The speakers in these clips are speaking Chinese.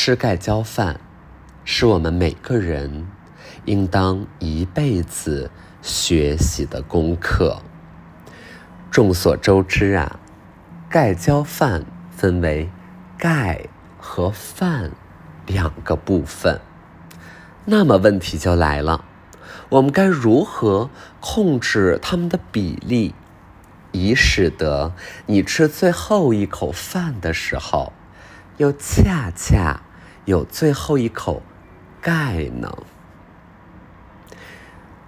吃盖浇饭，是我们每个人应当一辈子学习的功课。众所周知啊，盖浇饭分为盖和饭两个部分。那么问题就来了，我们该如何控制它们的比例，以使得你吃最后一口饭的时候，又恰恰有最后一口盖呢？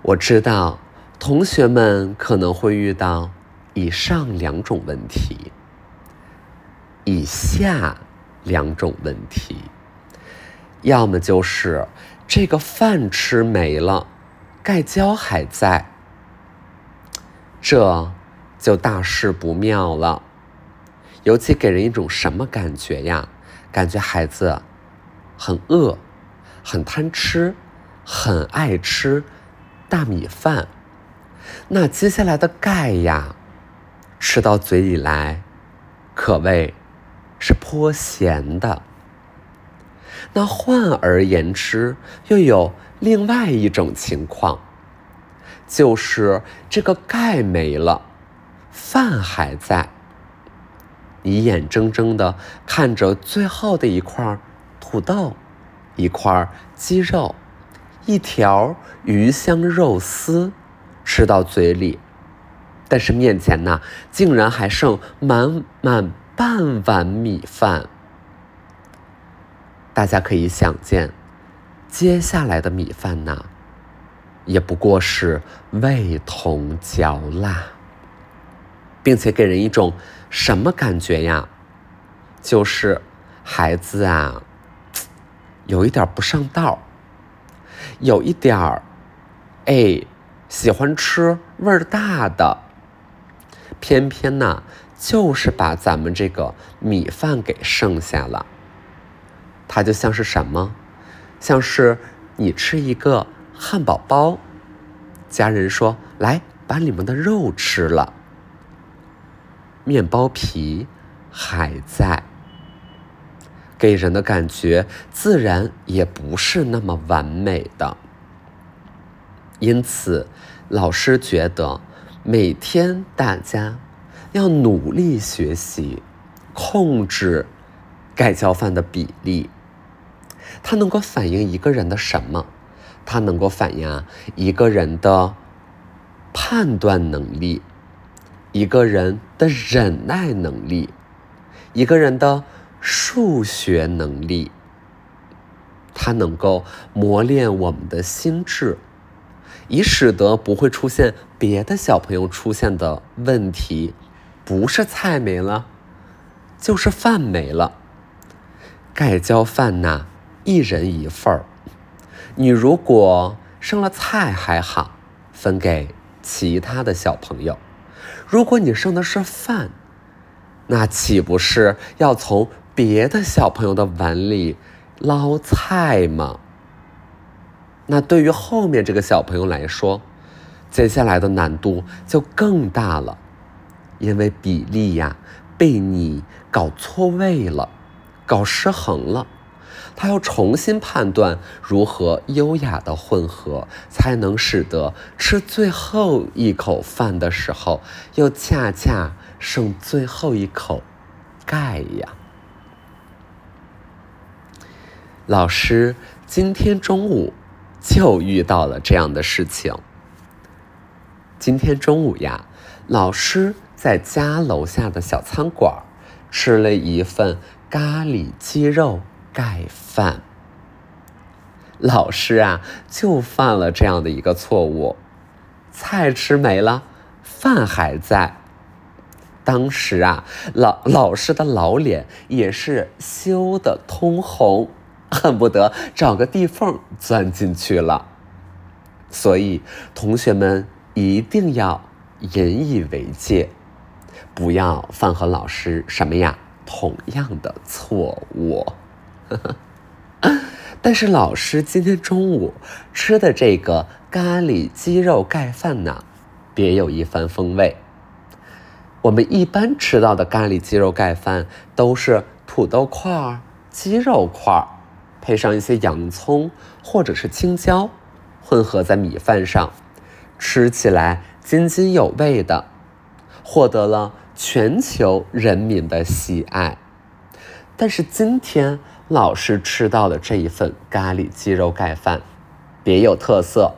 我知道同学们可能会遇到以上两种问题，以下两种问题，要么就是这个饭吃没了，盖浇还在，这就大事不妙了。尤其给人一种什么感觉呀？感觉孩子很饿，很贪吃，很爱吃大米饭。那接下来的盖呀，吃到嘴里来，可谓是颇咸的。那换而言之，又有另外一种情况，就是这个盖没了，饭还在。你眼睁睁的看着最后的一块土豆，一块鸡肉，一条鱼香肉丝吃到嘴里，但是面前呢，竟然还剩满满半碗米饭。大家可以想见，接下来的米饭呢，也不过是味同嚼蜡，并且给人一种。什么感觉呀？就是孩子啊，有一点不上道，有一点儿，哎，喜欢吃味儿大的，偏偏呢，就是把咱们这个米饭给剩下了。它就像是什么？像是你吃一个汉堡包，家人说：“来，把里面的肉吃了。”面包皮还在，给人的感觉自然也不是那么完美的。因此，老师觉得每天大家要努力学习，控制盖浇饭的比例。它能够反映一个人的什么？它能够反映一个人的判断能力。一个人的忍耐能力，一个人的数学能力，它能够磨练我们的心智，以使得不会出现别的小朋友出现的问题，不是菜没了，就是饭没了。盖浇饭呐，一人一份儿。你如果剩了菜还好，分给其他的小朋友。如果你剩的是饭，那岂不是要从别的小朋友的碗里捞菜吗？那对于后面这个小朋友来说，接下来的难度就更大了，因为比例呀被你搞错位了，搞失衡了。他要重新判断如何优雅的混合，才能使得吃最后一口饭的时候，又恰恰剩最后一口盖呀。老师今天中午就遇到了这样的事情。今天中午呀，老师在家楼下的小餐馆吃了一份咖喱鸡肉。盖饭，老师啊，就犯了这样的一个错误，菜吃没了，饭还在。当时啊，老老师的老脸也是羞得通红，恨不得找个地缝钻进去了。所以，同学们一定要引以为戒，不要犯和老师什么呀同样的错误。但是老师今天中午吃的这个咖喱鸡肉盖饭呢，别有一番风味。我们一般吃到的咖喱鸡肉盖饭都是土豆块儿、鸡肉块儿，配上一些洋葱或者是青椒，混合在米饭上，吃起来津津有味的，获得了全球人民的喜爱。但是今天老师吃到的这一份咖喱鸡肉盖饭，别有特色，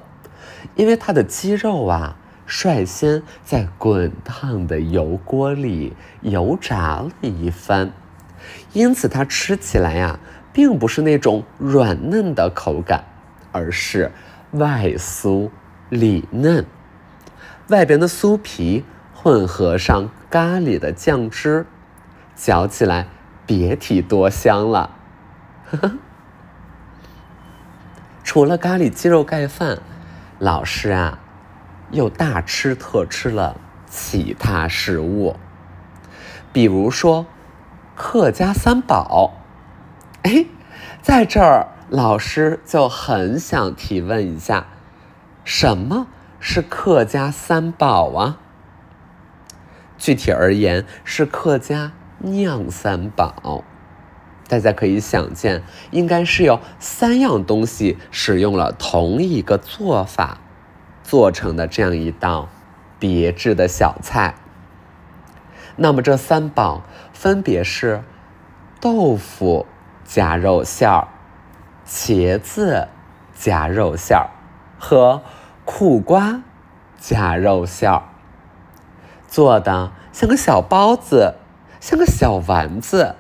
因为它的鸡肉啊，率先在滚烫的油锅里油炸了一番，因此它吃起来呀。并不是那种软嫩的口感，而是外酥里嫩，外边的酥皮混合上咖喱的酱汁，嚼起来别提多香了。除了咖喱鸡肉盖饭，老师啊，又大吃特吃了其他食物，比如说客家三宝。哎，在这儿，老师就很想提问一下，什么是客家三宝啊？具体而言是客家酿三宝。大家可以想见，应该是有三样东西使用了同一个做法做成的这样一道别致的小菜。那么这三宝分别是豆腐。加肉馅儿、茄子加肉馅儿和苦瓜加肉馅儿，做的像个小包子，像个小丸子，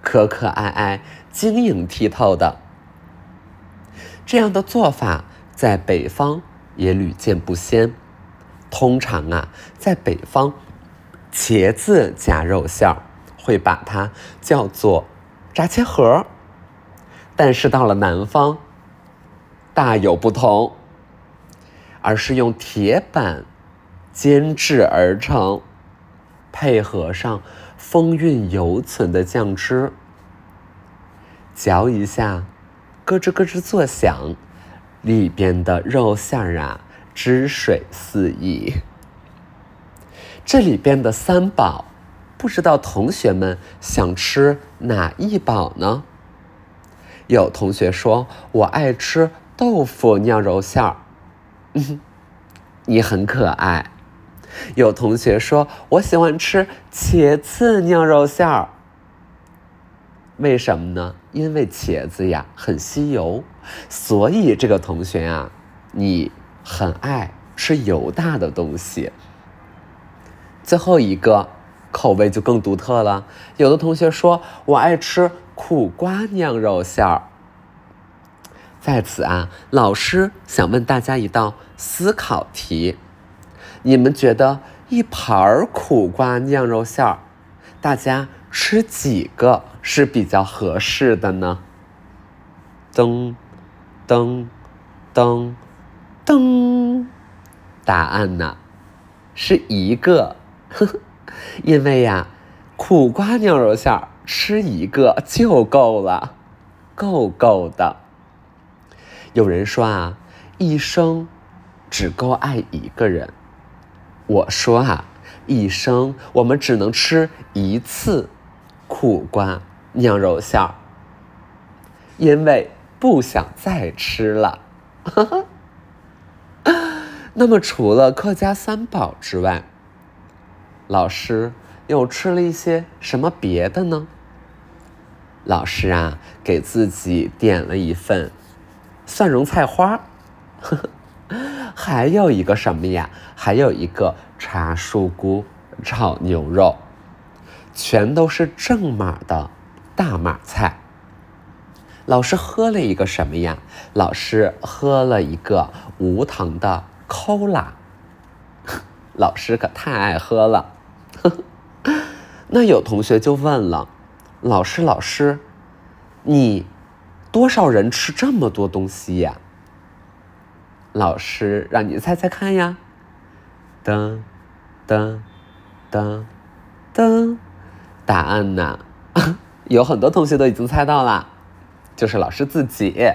可可爱爱、晶莹剔透的。这样的做法在北方也屡见不鲜。通常啊，在北方，茄子加肉馅儿会把它叫做。炸茄盒，但是到了南方，大有不同，而是用铁板煎制而成，配合上风韵犹存的酱汁，嚼一下，咯吱咯吱作响，里边的肉馅儿啊，汁水四溢。这里边的三宝。不知道同学们想吃哪一宝呢？有同学说：“我爱吃豆腐酿肉馅儿。”嗯，你很可爱。有同学说：“我喜欢吃茄子酿肉馅儿。”为什么呢？因为茄子呀很吸油，所以这个同学呀，你很爱吃油大的东西。最后一个。口味就更独特了。有的同学说：“我爱吃苦瓜酿肉馅儿。”在此啊，老师想问大家一道思考题：你们觉得一盘儿苦瓜酿肉馅儿，大家吃几个是比较合适的呢？噔噔噔噔，答案呢是一个。呵呵。因为呀，苦瓜牛肉馅儿吃一个就够了，够够的。有人说啊，一生只够爱一个人。我说啊，一生我们只能吃一次苦瓜酿肉馅儿，因为不想再吃了。那么，除了客家三宝之外，老师又吃了一些什么别的呢？老师啊，给自己点了一份蒜蓉菜花，呵 呵还有一个什么呀？还有一个茶树菇炒牛肉，全都是正码的大码菜。老师喝了一个什么呀？老师喝了一个无糖的抠拉，老师可太爱喝了。那有同学就问了，老师，老师，你多少人吃这么多东西呀？老师让你猜猜看呀，噔噔噔噔，答案呢？有很多同学都已经猜到了，就是老师自己，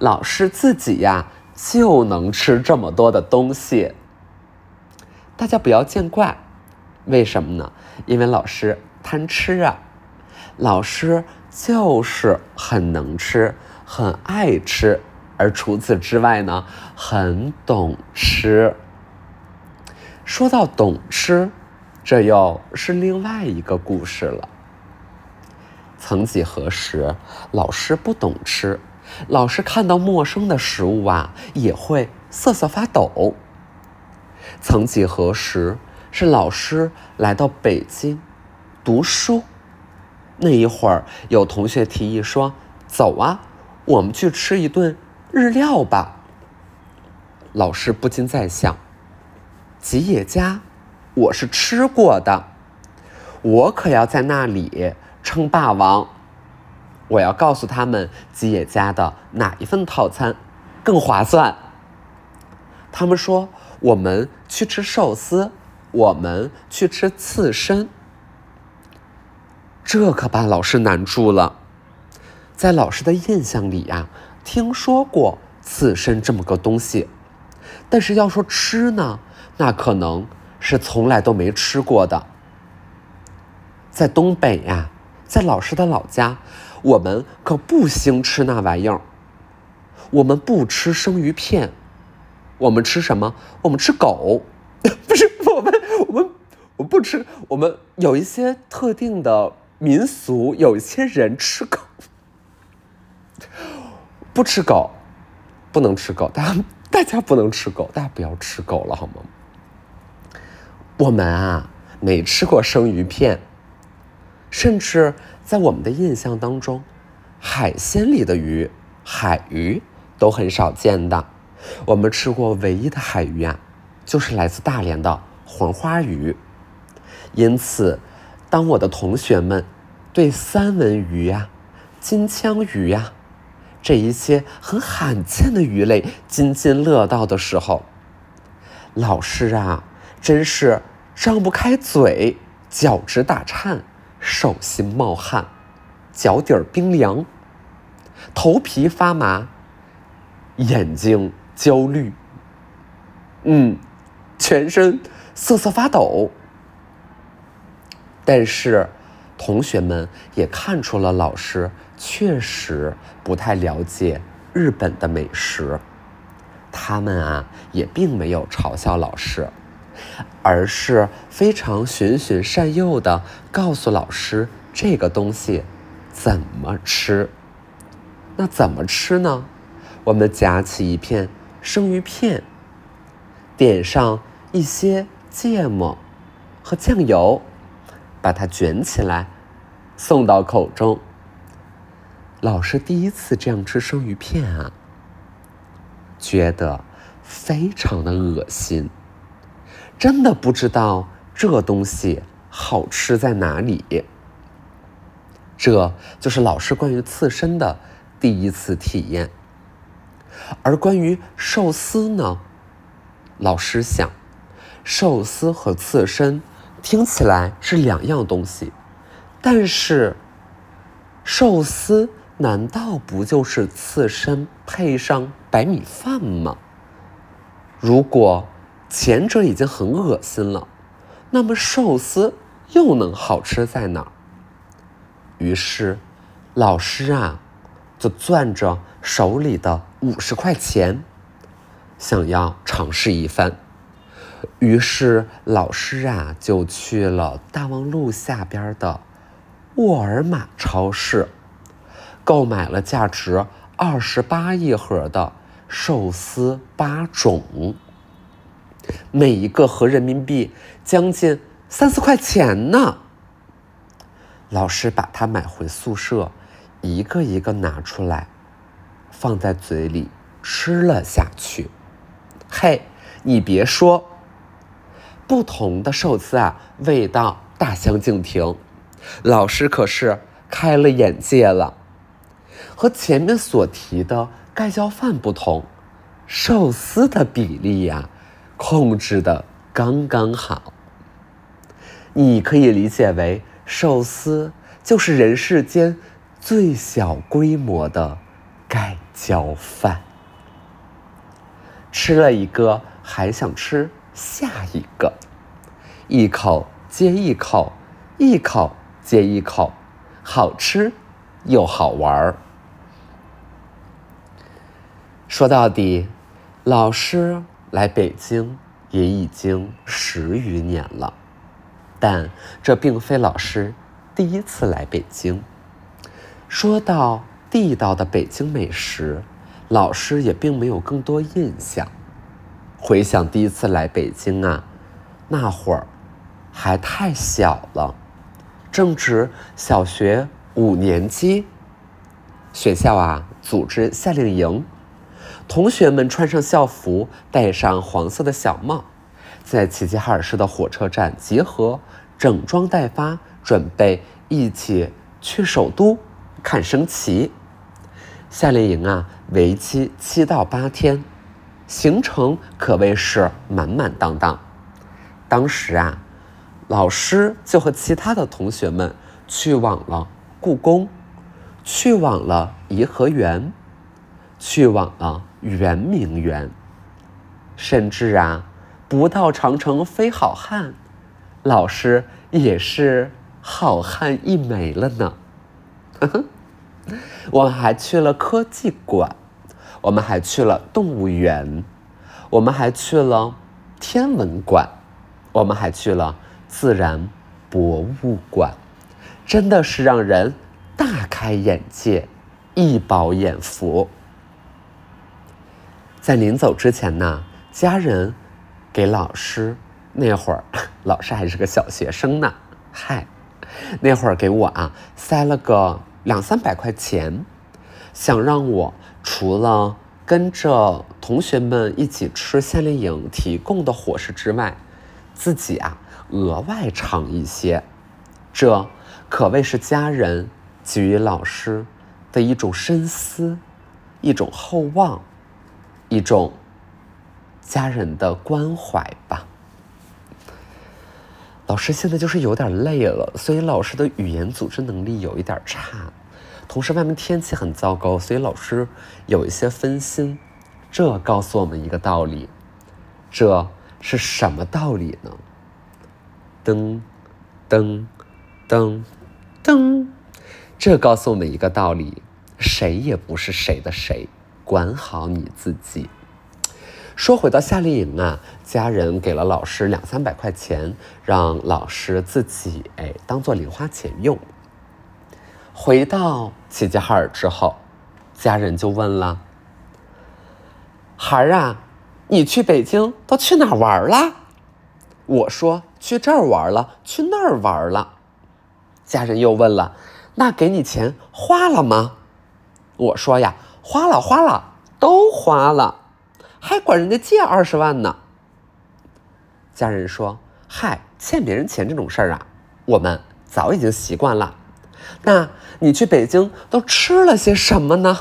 老师自己呀就能吃这么多的东西，大家不要见怪。为什么呢？因为老师贪吃啊，老师就是很能吃，很爱吃，而除此之外呢，很懂吃。说到懂吃，这又是另外一个故事了。曾几何时，老师不懂吃，老师看到陌生的食物啊，也会瑟瑟发抖。曾几何时，是老师来到北京读书，那一会儿有同学提议说：“走啊，我们去吃一顿日料吧。”老师不禁在想：吉野家，我是吃过的，我可要在那里。称霸王，我要告诉他们吉野家的哪一份套餐更划算。他们说我们去吃寿司，我们去吃刺身。这可把老师难住了。在老师的印象里呀，听说过刺身这么个东西，但是要说吃呢，那可能是从来都没吃过的。在东北呀。在老师的老家，我们可不兴吃那玩意儿。我们不吃生鱼片，我们吃什么？我们吃狗，不是，我不吃。我们有一些特定的民俗，有一些人吃狗，不吃狗，不能吃狗。大家大家不能吃狗，大家不要吃狗了好吗？我们啊，没吃过生鱼片。甚至在我们的印象当中，海鲜里的鱼，海鱼都很少见的。我们吃过唯一的海鱼啊，就是来自大连的黄花鱼。因此，当我的同学们对三文鱼呀、金枪鱼呀这一些很罕见的鱼类津津乐道的时候，老师啊，真是张不开嘴，脚趾打颤。手心冒汗，脚底儿冰凉，头皮发麻，眼睛焦虑，嗯，全身瑟瑟发抖。但是，同学们也看出了老师确实不太了解日本的美食，他们啊也并没有嘲笑老师。而是非常循循善诱的告诉老师这个东西怎么吃。那怎么吃呢？我们夹起一片生鱼片，点上一些芥末和酱油，把它卷起来，送到口中。老师第一次这样吃生鱼片啊，觉得非常的恶心。真的不知道这东西好吃在哪里。这就是老师关于刺身的第一次体验。而关于寿司呢，老师想，寿司和刺身听起来是两样东西，但是寿司难道不就是刺身配上白米饭吗？如果。前者已经很恶心了，那么寿司又能好吃在哪儿？于是，老师啊，就攥着手里的五十块钱，想要尝试一番。于是，老师啊，就去了大望路下边的沃尔玛超市，购买了价值二十八一盒的寿司八种。每一个合人民币将近三四块钱呢。老师把它买回宿舍，一个一个拿出来，放在嘴里吃了下去。嘿，你别说，不同的寿司啊，味道大相径庭。老师可是开了眼界了。和前面所提的盖浇饭不同，寿司的比例呀。控制的刚刚好，你可以理解为寿司就是人世间最小规模的盖浇饭。吃了一个还想吃下一个，一口接一口，一口接一口，好吃又好玩儿。说到底，老师来北京也已经十余年了，但这并非老师第一次来北京。说到地道的北京美食，老师也并没有更多印象。回想第一次来北京啊，那会儿还太小了，正值小学五年级。学校啊，组织夏令营，同学们穿上校服，戴上黄色的小帽，在齐齐哈尔市的火车站集合，整装待发，准备一起去首都看升旗。夏令营啊，为期七到八天，行程可谓是满满当当。当时啊，老师就和其他的同学们去往了故宫。去往了颐和园，去往了圆明园，甚至啊，不到长城非好汉，老师也是好汉一枚了呢。我们还去了科技馆，我们还去了动物园，我们还去了天文馆，我们还去了自然博物馆，真的是让人。大开眼界，一饱眼福。在临走之前呢，家人给老师那会儿，老师还是个小学生呢，嗨，那会儿给我啊塞了个两三百块钱，想让我除了跟着同学们一起吃夏令营提供的伙食之外，自己啊额外尝一些，这可谓是家人。给予老师的一种深思，一种厚望，一种家人的关怀吧。老师现在就是有点累了，所以老师的语言组织能力有一点差。同时，外面天气很糟糕，所以老师有一些分心。这告诉我们一个道理，这是什么道理呢？噔噔噔噔。这告诉我们一个道理：谁也不是谁的谁，管好你自己。说回到夏令营啊，家人给了老师两三百块钱，让老师自己哎当做零花钱用。回到齐齐哈尔之后，家人就问了：“孩儿啊，你去北京都去哪儿玩了？”我说：“去这儿玩了，去那儿玩了。”家人又问了。那给你钱花了吗？我说呀，花了花了，都花了，还管人家借二十万呢。家人说：“嗨，欠别人钱这种事儿啊，我们早已经习惯了。”那你去北京都吃了些什么呢？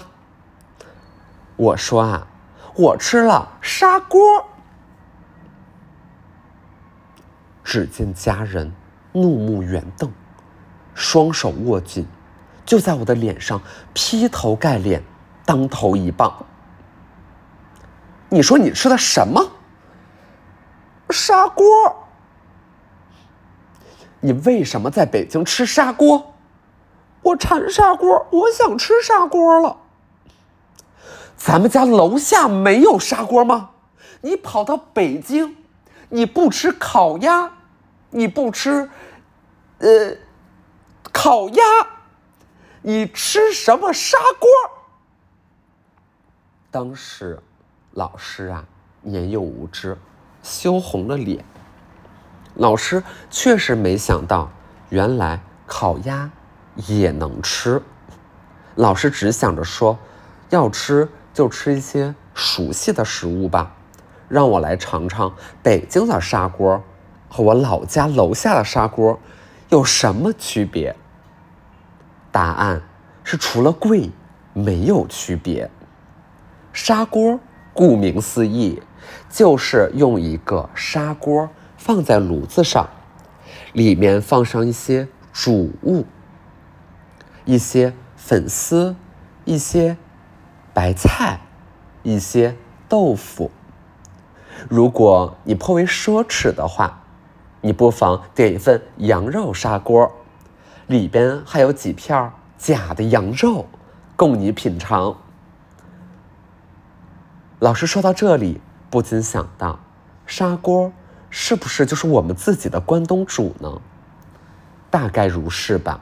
我说啊，我吃了砂锅。只见家人怒目圆瞪。双手握紧，就在我的脸上劈头盖脸，当头一棒。你说你吃的什么？砂锅？你为什么在北京吃砂锅？我馋砂锅，我想吃砂锅了。咱们家楼下没有砂锅吗？你跑到北京，你不吃烤鸭，你不吃，呃。烤鸭，你吃什么砂锅？当时，老师啊年幼无知，羞红了脸。老师确实没想到，原来烤鸭也能吃。老师只想着说，要吃就吃一些熟悉的食物吧，让我来尝尝北京的砂锅和我老家楼下的砂锅有什么区别。答案是除了贵，没有区别。砂锅顾名思义，就是用一个砂锅放在炉子上，里面放上一些主物，一些粉丝，一些白菜，一些豆腐。如果你颇为奢侈的话，你不妨点一份羊肉砂锅。里边还有几片假的羊肉，供你品尝。老师说到这里，不禁想到，砂锅是不是就是我们自己的关东煮呢？大概如是吧。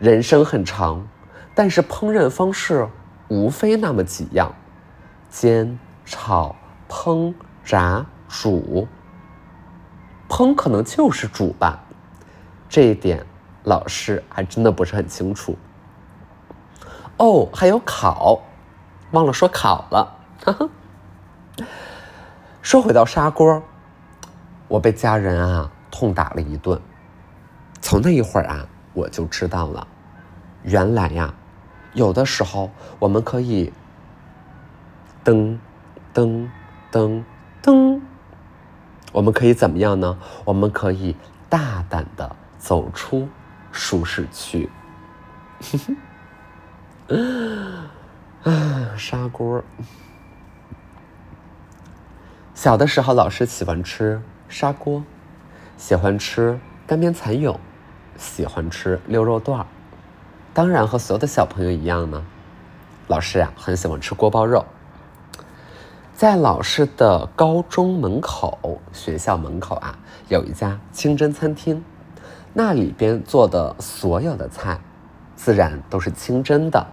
人生很长，但是烹饪方式无非那么几样：煎、炒、烹、炸、煮。烹可能就是煮吧，这一点老师还真的不是很清楚。哦，还有烤，忘了说烤了。说回到砂锅，我被家人啊痛打了一顿。从那一会儿啊，我就知道了，原来呀，有的时候我们可以噔噔噔噔，我们可以怎么样呢？我们可以大胆的走出舒适区。啊，砂锅。小的时候，老师喜欢吃砂锅，喜欢吃干煸蚕蛹。喜欢吃溜肉段儿，当然和所有的小朋友一样呢。老师啊，很喜欢吃锅包肉。在老师的高中门口，学校门口啊，有一家清真餐厅，那里边做的所有的菜，自然都是清真的。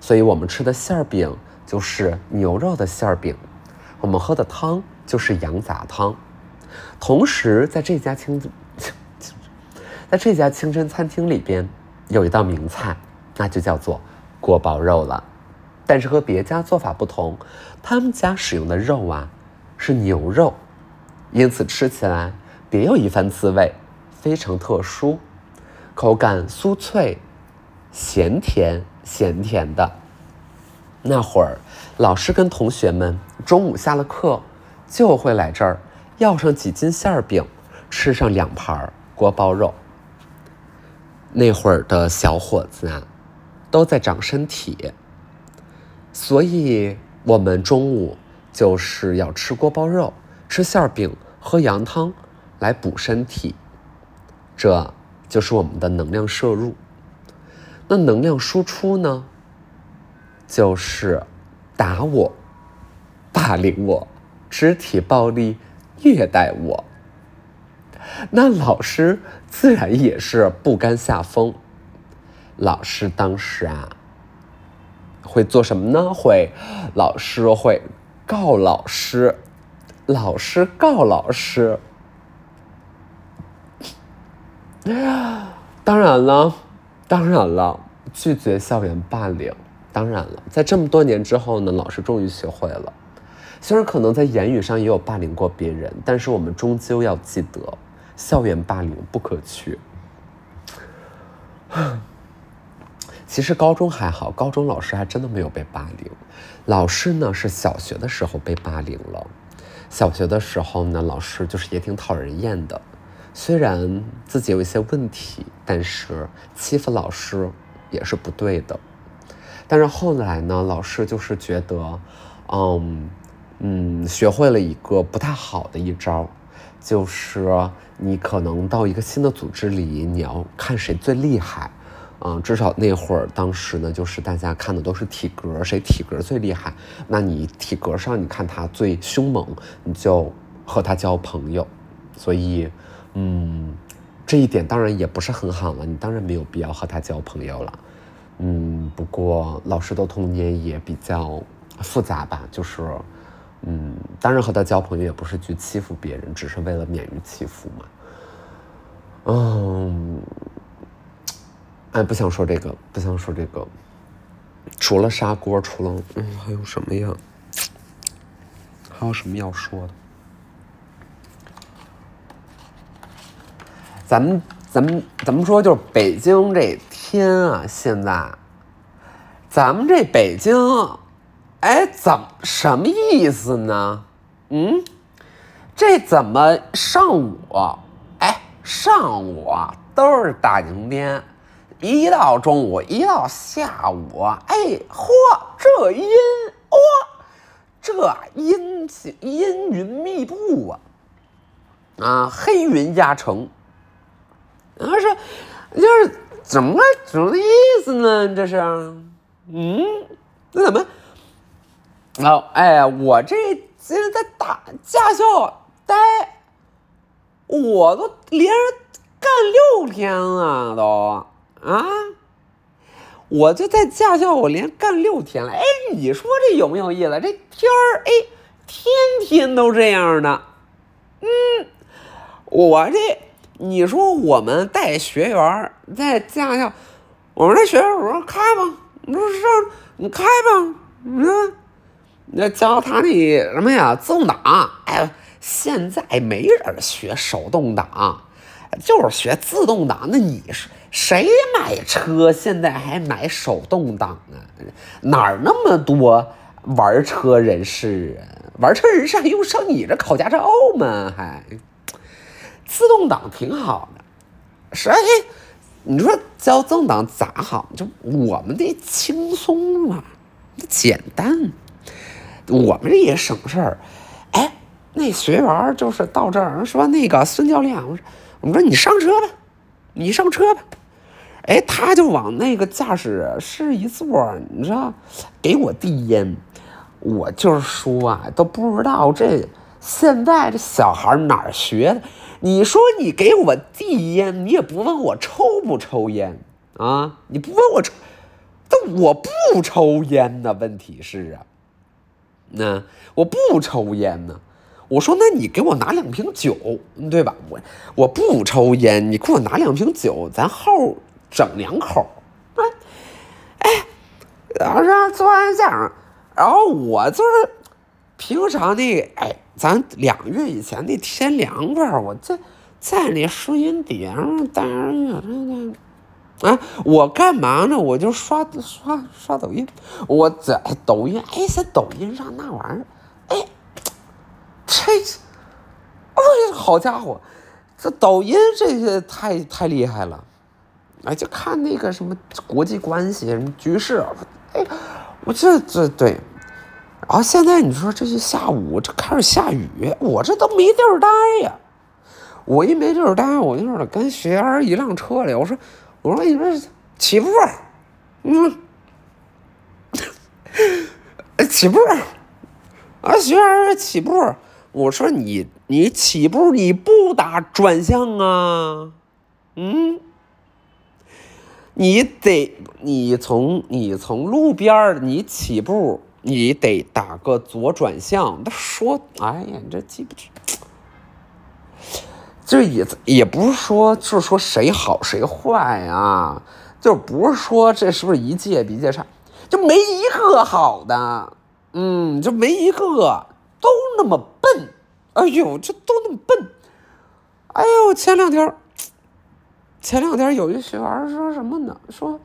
所以我们吃的馅儿饼就是牛肉的馅儿饼，我们喝的汤就是羊杂汤。同时，在这家清。在这家清真餐厅里边，有一道名菜，那就叫做锅包肉了。但是和别家做法不同，他们家使用的肉啊是牛肉，因此吃起来别有一番滋味，非常特殊，口感酥脆，咸甜咸甜的。那会儿，老师跟同学们中午下了课，就会来这儿要上几斤馅饼，吃上两盘锅包肉。那会儿的小伙子啊，都在长身体，所以我们中午就是要吃锅包肉、吃馅饼、喝羊汤来补身体，这就是我们的能量摄入。那能量输出呢，就是打我、霸凌我、肢体暴力、虐待我。那老师自然也是不甘下风。老师当时啊，会做什么呢？会，老师会告老师，老师告老师。当然了，当然了，拒绝校园霸凌。当然了，在这么多年之后呢，老师终于学会了。虽然可能在言语上也有霸凌过别人，但是我们终究要记得。校园霸凌不可取。其实高中还好，高中老师还真的没有被霸凌。老师呢是小学的时候被霸凌了。小学的时候呢，老师就是也挺讨人厌的。虽然自己有一些问题，但是欺负老师也是不对的。但是后来呢，老师就是觉得，嗯嗯，学会了一个不太好的一招。就是你可能到一个新的组织里，你要看谁最厉害，嗯，至少那会儿当时呢，就是大家看的都是体格，谁体格最厉害，那你体格上你看他最凶猛，你就和他交朋友。所以，嗯，这一点当然也不是很好了，你当然没有必要和他交朋友了。嗯，不过老师的童年也比较复杂吧，就是。嗯，当然和他交朋友也不是去欺负别人，只是为了免于欺负嘛。嗯，哎，不想说这个，不想说这个。除了砂锅，除了嗯，还有什么呀？还有什么要说的？咱们咱们咱们说，就是北京这天啊，现在，咱们这北京。哎，怎什么意思呢？嗯，这怎么上午？哎，上午都是大晴天，一到中午，一到下午，哎，嚯，这阴哇，这阴气阴云密布啊，啊，黑云压城，啊是，就是怎么什么意思呢？这是，嗯，那怎么？然后哎，我这现在在打驾校待，我都连着干六天了都啊！我就在驾校，我连干六天了。哎，你说这有没有意思？这天儿哎，天天都这样的。嗯，我这你说我们带学员在驾校，我们这学员我说开吧，你说让你开吧，嗯，那教他那什么呀，自动挡。哎，现在没人学手动挡，就是学自动挡。那你是？谁买车现在还买手动挡啊？哪儿那么多玩车人士啊？玩车人士还用上你这考驾照吗？还自动挡挺好的。谁，你说教自动挡咋好？就我们得轻松嘛，简单。我们这也省事儿。哎，那学员就是到这儿说那个孙教练，我说我说你上车吧，你上车吧。哎，他就往那个驾驶室一坐，你知道，给我递烟。我就是说啊，都不知道这现在这小孩哪儿学的。你说你给我递烟，你也不问我抽不抽烟啊？你不问我抽，但我不抽烟呢。问题是啊，那我不抽烟呢。我说那你给我拿两瓶酒，对吧？我我不抽烟，你给我拿两瓶酒，咱后。整两口，哎，然后让做完这样然后我就是平常那哎，咱两月以前那天凉快我在在那收音碟上待着，啊，我干嘛呢？我就刷刷刷抖音，我在抖音，哎，在抖音上那玩意儿，哎，这，哎呀，好家伙，这抖音这些太太厉害了。哎，就看那个什么国际关系、什么局势，哎，我这这对，然后现在你说这是下午，这开始下雨，我这都没地儿待呀。我一没地儿待，我就是跟学员一辆车里，我说，我说你这起步，嗯，起步，啊，学员起步，我说你你起步你不打转向啊，嗯。你得，你从你从路边儿你起步，你得打个左转向。他说：“哎呀，你这记不住。”这也也不是说，就是说谁好谁坏啊，就不是说这是不是一届比一届差，就没一个好的，嗯，就没一个都那么笨。哎呦，这都那么笨。哎呦，前两天。前两天有一学员说什么呢？说，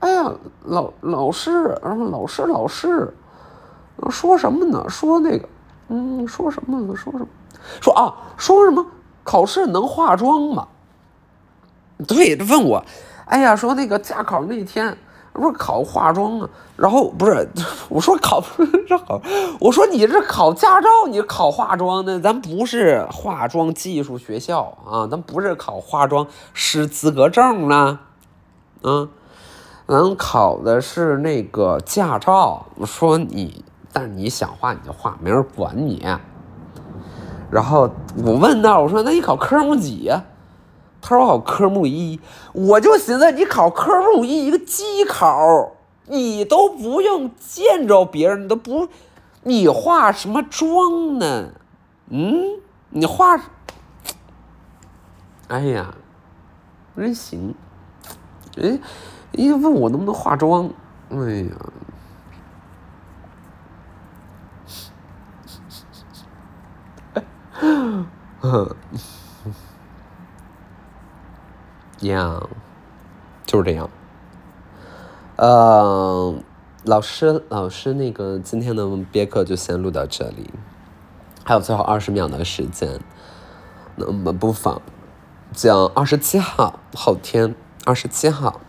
哎呀，老老师，然后老师老师，说什么呢？说那个，嗯，说什么呢？说什么？说啊，说什么？考试能化妆吗？对，问我，哎呀，说那个驾考那天。不是考化妆啊，然后不是 我说考这考，我说你这考驾照，你考化妆的，咱不是化妆技术学校啊，咱不是考化妆师资格证呢，啊，咱考的是那个驾照。说你，但你想化你就化，没人管你。然后我问那，我说那你考科目几呀？他说我考科目一，我就寻思你考科目一一个机考，你都不用见着别人，你都不，你化什么妆呢？嗯，你化，哎呀，真行，哎，人家问我能不能化妆，哎呀，呵。一样，就是这样。呃，老师，老师，那个今天的别课就先录到这里，还有最后二十秒的时间，那我们不妨讲二十七号后天二十七号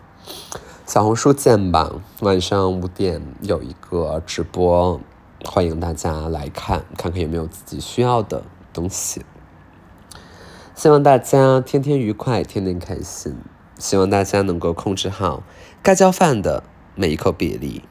小红书见吧，晚上五点有一个直播，欢迎大家来看，看看有没有自己需要的东西。希望大家天天愉快，天天开心。希望大家能够控制好该交饭的每一口比例。